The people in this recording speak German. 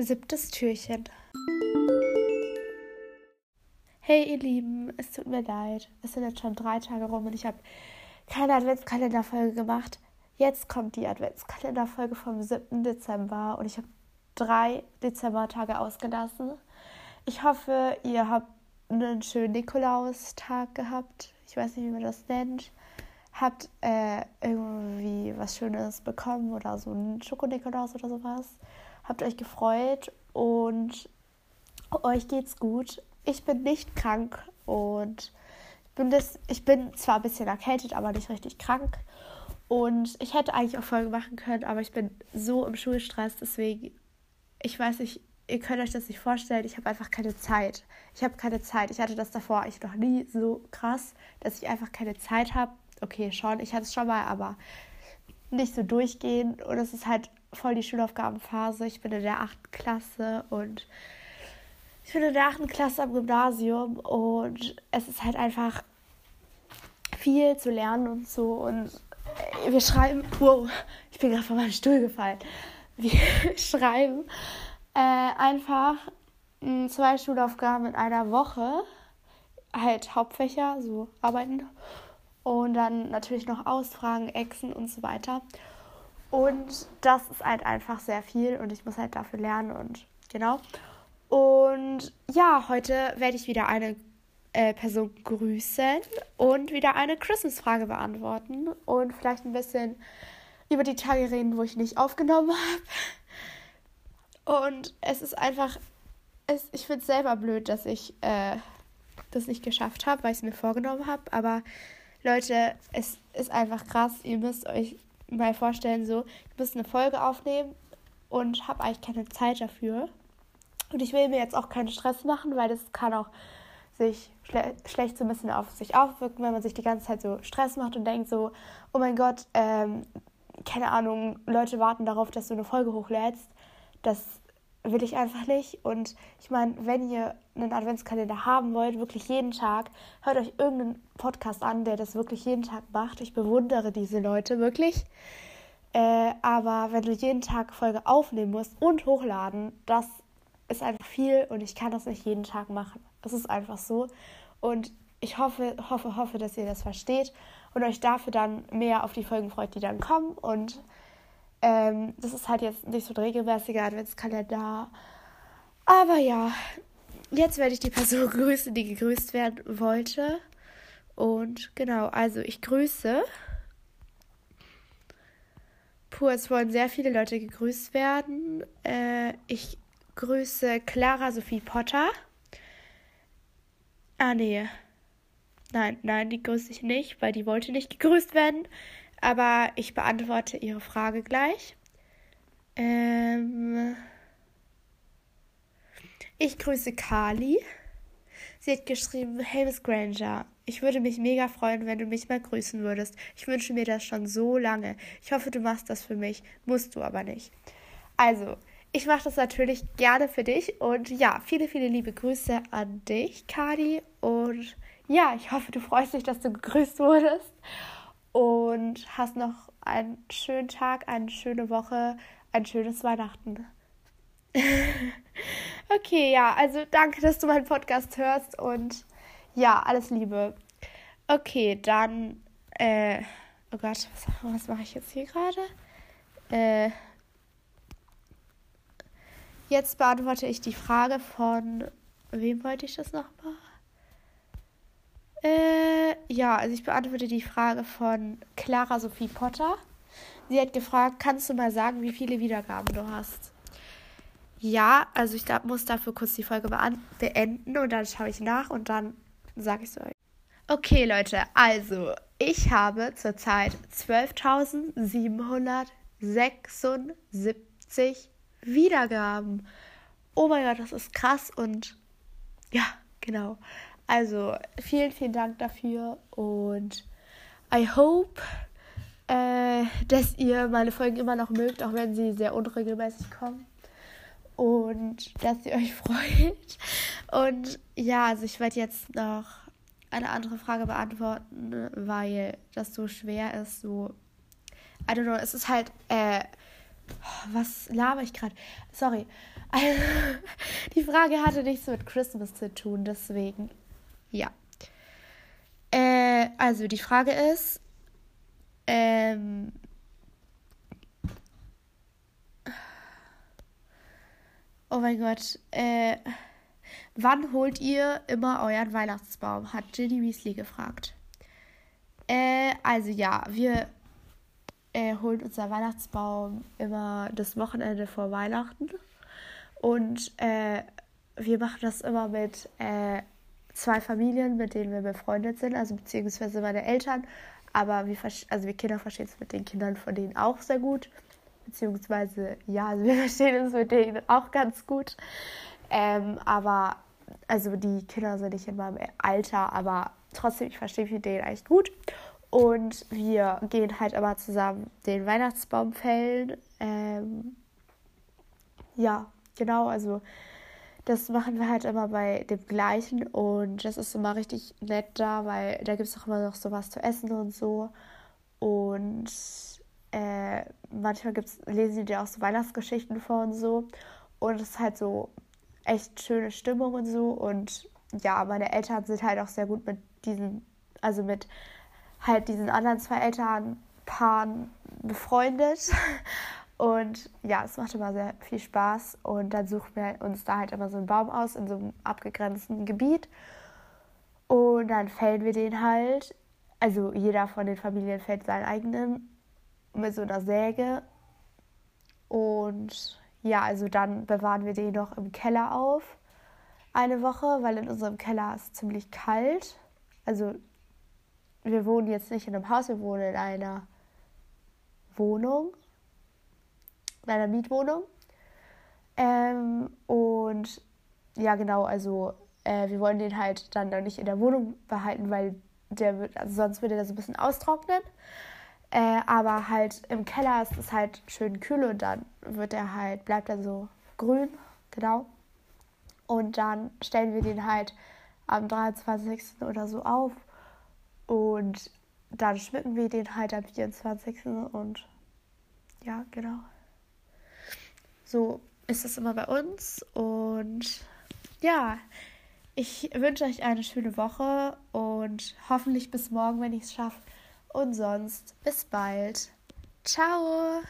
Siebtes Türchen. Hey ihr Lieben, es tut mir leid. Es sind jetzt schon drei Tage rum und ich habe keine Adventskalenderfolge gemacht. Jetzt kommt die Adventskalenderfolge vom 7. Dezember und ich habe drei Dezembertage ausgelassen. Ich hoffe, ihr habt einen schönen Nikolaustag gehabt. Ich weiß nicht, wie man das nennt. Habt äh, irgendwie was Schönes bekommen oder so ein Schokonikolaus oder sowas habt euch gefreut und euch geht's gut. Ich bin nicht krank und ich bin, das, ich bin zwar ein bisschen erkältet, aber nicht richtig krank. Und ich hätte eigentlich auch Folge machen können, aber ich bin so im Schulstress, deswegen, ich weiß nicht, ihr könnt euch das nicht vorstellen, ich habe einfach keine Zeit. Ich habe keine Zeit. Ich hatte das davor eigentlich noch nie so krass, dass ich einfach keine Zeit habe. Okay, schon, ich hatte es schon mal, aber nicht so durchgehend. Und es ist halt voll die Schulaufgabenphase. Ich bin in der achten Klasse und ich bin in der achten Klasse am Gymnasium und es ist halt einfach viel zu lernen und so. Und wir schreiben, wow, ich bin gerade von meinem Stuhl gefallen. Wir schreiben äh, einfach hm, zwei Schulaufgaben in einer Woche, halt Hauptfächer, so arbeiten. Und dann natürlich noch Ausfragen, Echsen und so weiter. Und das ist halt einfach sehr viel und ich muss halt dafür lernen und genau. Und ja, heute werde ich wieder eine äh, Person grüßen und wieder eine Christmas-Frage beantworten und vielleicht ein bisschen über die Tage reden, wo ich nicht aufgenommen habe. Und es ist einfach, es, ich finde es selber blöd, dass ich äh, das nicht geschafft habe, weil ich es mir vorgenommen habe. Aber Leute, es ist einfach krass. Ihr müsst euch mal vorstellen, so, ich muss eine Folge aufnehmen und habe eigentlich keine Zeit dafür. Und ich will mir jetzt auch keinen Stress machen, weil das kann auch sich schle schlecht so ein bisschen auf sich aufwirken, wenn man sich die ganze Zeit so Stress macht und denkt so, oh mein Gott, ähm, keine Ahnung, Leute warten darauf, dass du eine Folge hochlädst. Das will ich einfach nicht. Und ich meine, wenn ihr einen Adventskalender haben wollt, wirklich jeden Tag, hört euch irgendeinen Podcast an, der das wirklich jeden Tag macht. Ich bewundere diese Leute wirklich. Äh, aber wenn du jeden Tag Folge aufnehmen musst und hochladen, das ist einfach viel und ich kann das nicht jeden Tag machen. Das ist einfach so. Und ich hoffe, hoffe, hoffe, dass ihr das versteht und euch dafür dann mehr auf die Folgen freut, die dann kommen. Und ähm, das ist halt jetzt nicht so ein regelmäßiger Adventskalender. Aber ja, jetzt werde ich die Person grüßen, die gegrüßt werden wollte. Und genau, also ich grüße. Puh, es wollen sehr viele Leute gegrüßt werden. Äh, ich grüße Clara Sophie Potter. Ah, nee. Nein, nein, die grüße ich nicht, weil die wollte nicht gegrüßt werden. Aber ich beantworte Ihre Frage gleich. Ähm ich grüße Kali. Sie hat geschrieben, hey Miss Granger, ich würde mich mega freuen, wenn du mich mal grüßen würdest. Ich wünsche mir das schon so lange. Ich hoffe, du machst das für mich. Musst du aber nicht. Also, ich mache das natürlich gerne für dich. Und ja, viele, viele liebe Grüße an dich, Kadi. Und ja, ich hoffe, du freust dich, dass du gegrüßt wurdest und hast noch einen schönen Tag, eine schöne Woche, ein schönes Weihnachten. okay, ja, also danke, dass du meinen Podcast hörst und ja, alles Liebe. Okay, dann, äh, oh Gott, was, was mache ich jetzt hier gerade? Äh, jetzt beantworte ich die Frage von, wem wollte ich das nochmal? Äh, ja, also ich beantworte die Frage von Clara Sophie Potter. Sie hat gefragt, kannst du mal sagen, wie viele Wiedergaben du hast? Ja, also ich da, muss dafür kurz die Folge beenden und dann schaue ich nach und dann sage ich es euch. Okay, Leute, also ich habe zurzeit 12.776 Wiedergaben. Oh mein Gott, das ist krass und ja, genau. Also vielen, vielen Dank dafür und I hope, äh, dass ihr meine Folgen immer noch mögt, auch wenn sie sehr unregelmäßig kommen. Und dass ihr euch freut. Und ja, also ich werde jetzt noch eine andere Frage beantworten, weil das so schwer ist. So, I don't know, es ist halt, äh, was laber ich gerade? Sorry. die Frage hatte nichts mit Christmas zu tun, deswegen. Ja. Äh, also die Frage ist, ähm, oh mein Gott, äh, wann holt ihr immer euren Weihnachtsbaum? Hat Ginny Weasley gefragt. Äh, also ja, wir äh, holen unser Weihnachtsbaum immer das Wochenende vor Weihnachten. Und äh, wir machen das immer mit äh, zwei Familien, mit denen wir befreundet sind, also beziehungsweise meine Eltern. Aber wir, also wir Kinder verstehen es mit den Kindern von denen auch sehr gut. Beziehungsweise, ja, also wir verstehen uns mit denen auch ganz gut. Ähm, aber, also die Kinder sind nicht in meinem Alter, aber trotzdem, ich verstehe mich mit denen echt gut. Und wir gehen halt immer zusammen den Weihnachtsbaum fällen. Ähm, ja, genau, also das machen wir halt immer bei dem gleichen und das ist immer richtig nett da, weil da gibt es auch immer noch sowas zu essen und so. Und äh, manchmal gibt's, lesen die dir auch so Weihnachtsgeschichten vor und so. Und es ist halt so echt schöne Stimmung und so. Und ja, meine Eltern sind halt auch sehr gut mit diesen, also mit halt diesen anderen zwei Elternpaaren befreundet. Und ja, es macht immer sehr viel Spaß. Und dann suchen wir uns da halt immer so einen Baum aus in so einem abgegrenzten Gebiet. Und dann fällen wir den halt. Also jeder von den Familien fällt seinen eigenen mit so einer Säge. Und ja, also dann bewahren wir den noch im Keller auf. Eine Woche, weil in unserem Keller ist ziemlich kalt. Also wir wohnen jetzt nicht in einem Haus, wir wohnen in einer Wohnung in einer Mietwohnung. Ähm, und ja, genau, also äh, wir wollen den halt dann nicht in der Wohnung behalten, weil der wird, also sonst würde der so ein bisschen austrocknen. Äh, aber halt im Keller ist es halt schön kühl und dann wird er halt, bleibt er so grün, genau. Und dann stellen wir den halt am 23. oder so auf. Und dann schmücken wir den halt am 24. und ja, genau. So ist es immer bei uns. Und ja, ich wünsche euch eine schöne Woche und hoffentlich bis morgen, wenn ich es schaffe. Und sonst bis bald. Ciao!